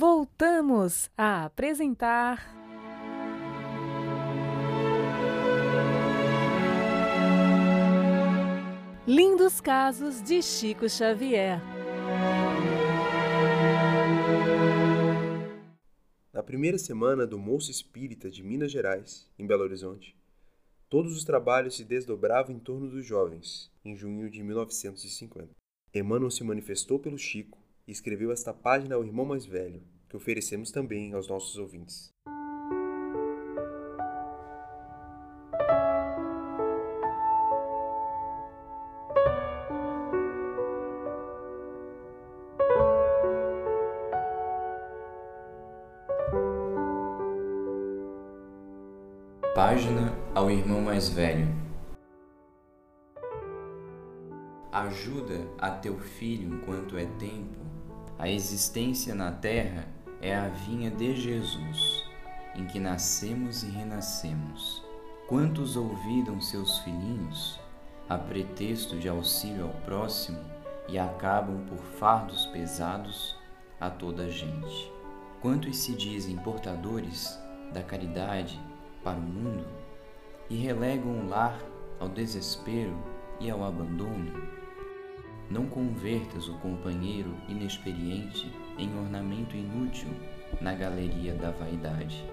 voltamos a apresentar. Lindos casos de Chico Xavier. Na primeira semana do Moço Espírita de Minas Gerais, em Belo Horizonte, todos os trabalhos se desdobravam em torno dos jovens, em junho de 1950. Emmanuel se manifestou pelo Chico e escreveu esta página ao irmão mais velho, que oferecemos também aos nossos ouvintes. Página ao irmão mais velho. Ajuda a teu filho enquanto é tempo. A existência na terra é a vinha de Jesus, em que nascemos e renascemos. Quantos ouviram seus filhinhos a pretexto de auxílio ao próximo e acabam por fardos pesados a toda a gente? Quantos se dizem portadores da caridade para o mundo e relegam o lar ao desespero e ao abandono? Não convertas o companheiro inexperiente em ornamento inútil na galeria da vaidade.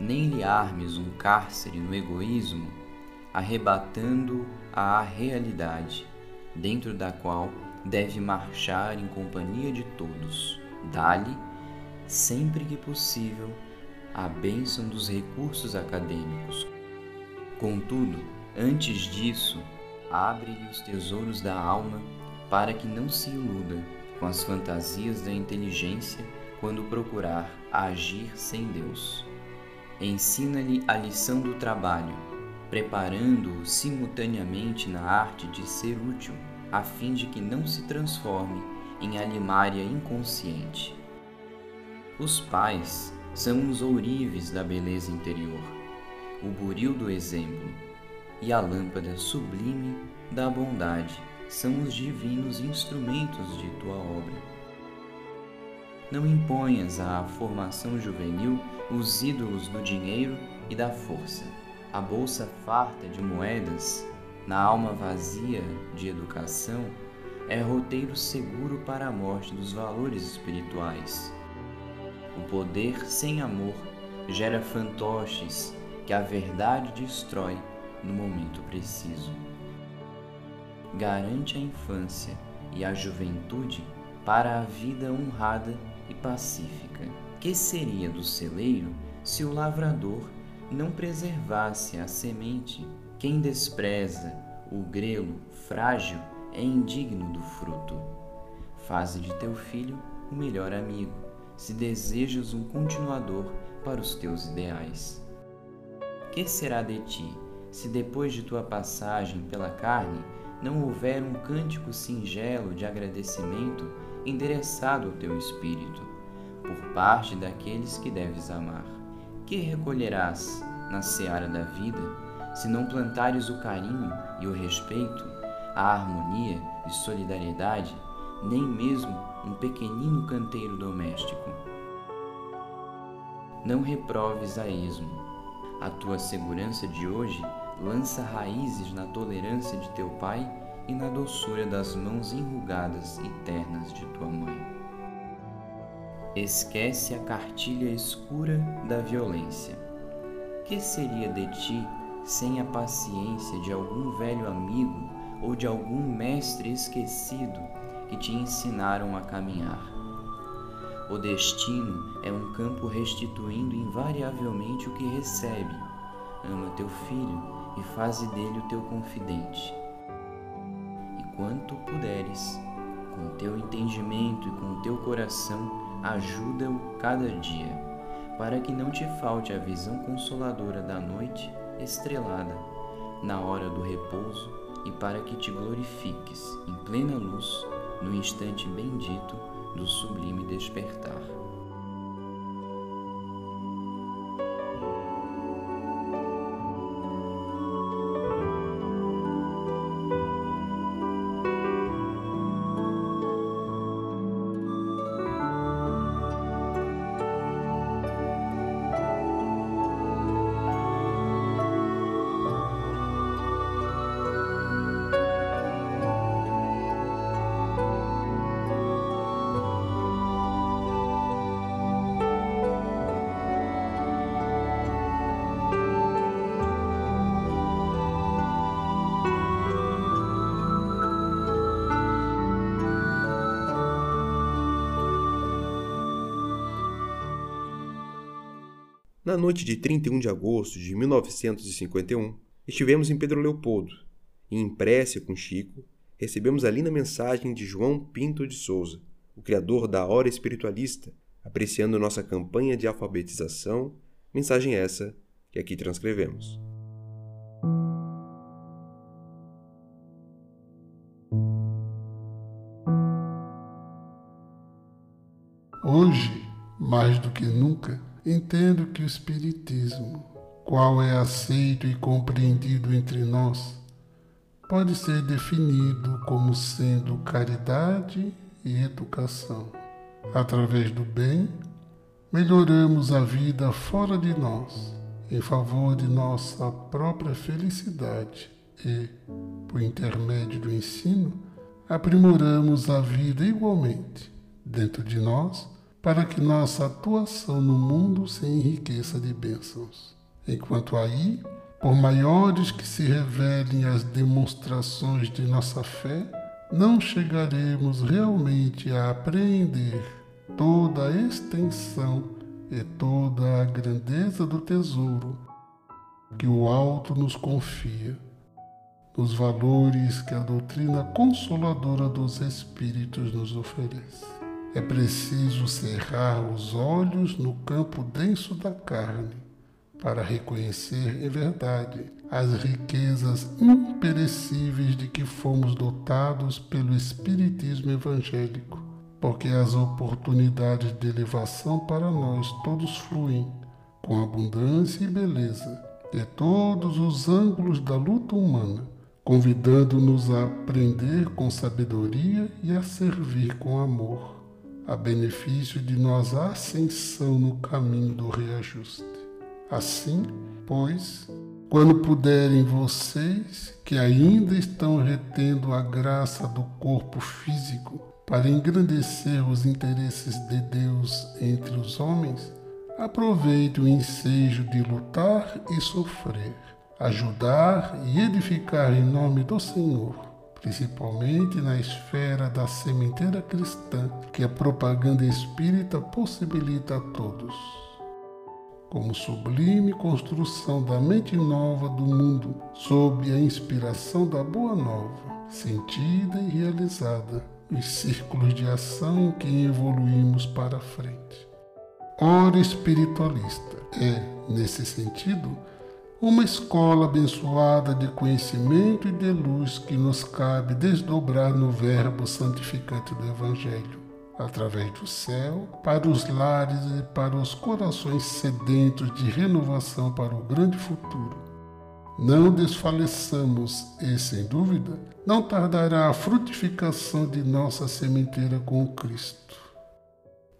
Nem lhe armes um cárcere no egoísmo, arrebatando a realidade, dentro da qual deve marchar em companhia de todos. Dá-lhe sempre que possível, a bênção dos recursos acadêmicos. Contudo, antes disso, abre-lhe os tesouros da alma para que não se iluda com as fantasias da inteligência quando procurar agir sem Deus. Ensina-lhe a lição do trabalho, preparando-o simultaneamente na arte de ser útil, a fim de que não se transforme em alimária inconsciente. Os pais são os ourives da beleza interior, o buril do exemplo, e a lâmpada sublime da bondade são os divinos instrumentos de tua obra. Não imponhas à formação juvenil os ídolos do dinheiro e da força. A bolsa farta de moedas, na alma vazia de educação, é roteiro seguro para a morte dos valores espirituais o poder sem amor gera fantoches que a verdade destrói no momento preciso. Garante a infância e a juventude para a vida honrada e pacífica. Que seria do celeiro se o lavrador não preservasse a semente? Quem despreza o grelo frágil é indigno do fruto. Faze de teu filho o melhor amigo se desejas um continuador para os teus ideais. Que será de ti se depois de tua passagem pela carne não houver um cântico singelo de agradecimento endereçado ao teu espírito, por parte daqueles que deves amar? Que recolherás na seara da vida se não plantares o carinho e o respeito, a harmonia e solidariedade, nem mesmo um pequenino canteiro doméstico. Não reproves a esmo. A tua segurança de hoje lança raízes na tolerância de teu pai e na doçura das mãos enrugadas e ternas de tua mãe. Esquece a cartilha escura da violência. Que seria de ti sem a paciência de algum velho amigo ou de algum mestre esquecido que te ensinaram a caminhar. O destino é um campo restituindo invariavelmente o que recebe. Ama teu filho e faze dele o teu confidente. E quanto puderes, com teu entendimento e com teu coração, ajuda-o cada dia, para que não te falte a visão consoladora da noite estrelada, na hora do repouso, e para que te glorifiques em plena luz no instante bendito do sublime despertar. Na noite de 31 de agosto de 1951, estivemos em Pedro Leopoldo e, em prece com Chico, recebemos ali na mensagem de João Pinto de Souza, o criador da Hora Espiritualista, apreciando nossa campanha de alfabetização, mensagem essa que aqui transcrevemos. Hoje, mais do que nunca, entendo que o Espiritismo, qual é aceito e compreendido entre nós, pode ser definido como sendo caridade e educação. Através do bem, melhoramos a vida fora de nós, em favor de nossa própria felicidade e, por intermédio do ensino, aprimoramos a vida igualmente dentro de nós para que nossa atuação no mundo se enriqueça de bênçãos. Enquanto aí, por maiores que se revelem as demonstrações de nossa fé, não chegaremos realmente a apreender toda a extensão e toda a grandeza do tesouro que o alto nos confia, nos valores que a doutrina consoladora dos Espíritos nos oferece. É preciso cerrar os olhos no campo denso da carne para reconhecer em verdade as riquezas imperecíveis de que fomos dotados pelo Espiritismo evangélico, porque as oportunidades de elevação para nós todos fluem com abundância e beleza de todos os ângulos da luta humana, convidando-nos a aprender com sabedoria e a servir com amor a benefício de nossa ascensão no caminho do reajuste. Assim, pois, quando puderem vocês, que ainda estão retendo a graça do corpo físico para engrandecer os interesses de Deus entre os homens, aproveite o ensejo de lutar e sofrer, ajudar e edificar em nome do Senhor principalmente na esfera da sementeira cristã que a propaganda espírita possibilita a todos. Como sublime construção da mente nova do mundo, sob a inspiração da Boa Nova, sentida e realizada nos círculos de ação em que evoluímos para frente. Hora espiritualista é, nesse sentido, uma escola abençoada de conhecimento e de luz que nos cabe desdobrar no Verbo santificante do Evangelho, através do céu, para os lares e para os corações sedentos de renovação para o grande futuro. Não desfaleçamos e, sem dúvida, não tardará a frutificação de nossa sementeira com Cristo.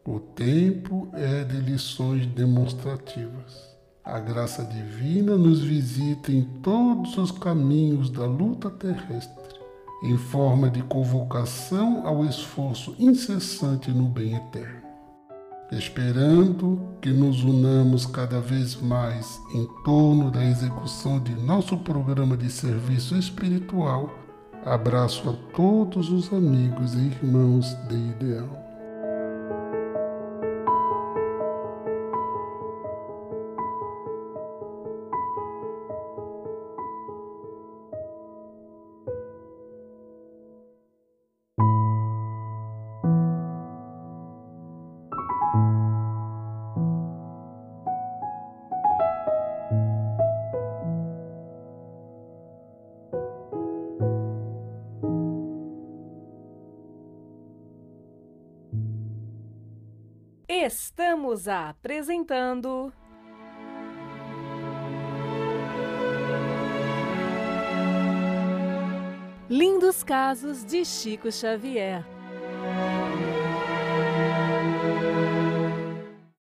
O tempo é de lições demonstrativas. A graça divina nos visita em todos os caminhos da luta terrestre, em forma de convocação ao esforço incessante no bem eterno. Esperando que nos unamos cada vez mais em torno da execução de nosso programa de serviço espiritual, abraço a todos os amigos e irmãos de Ideal. Estamos apresentando. Lindos Casos de Chico Xavier.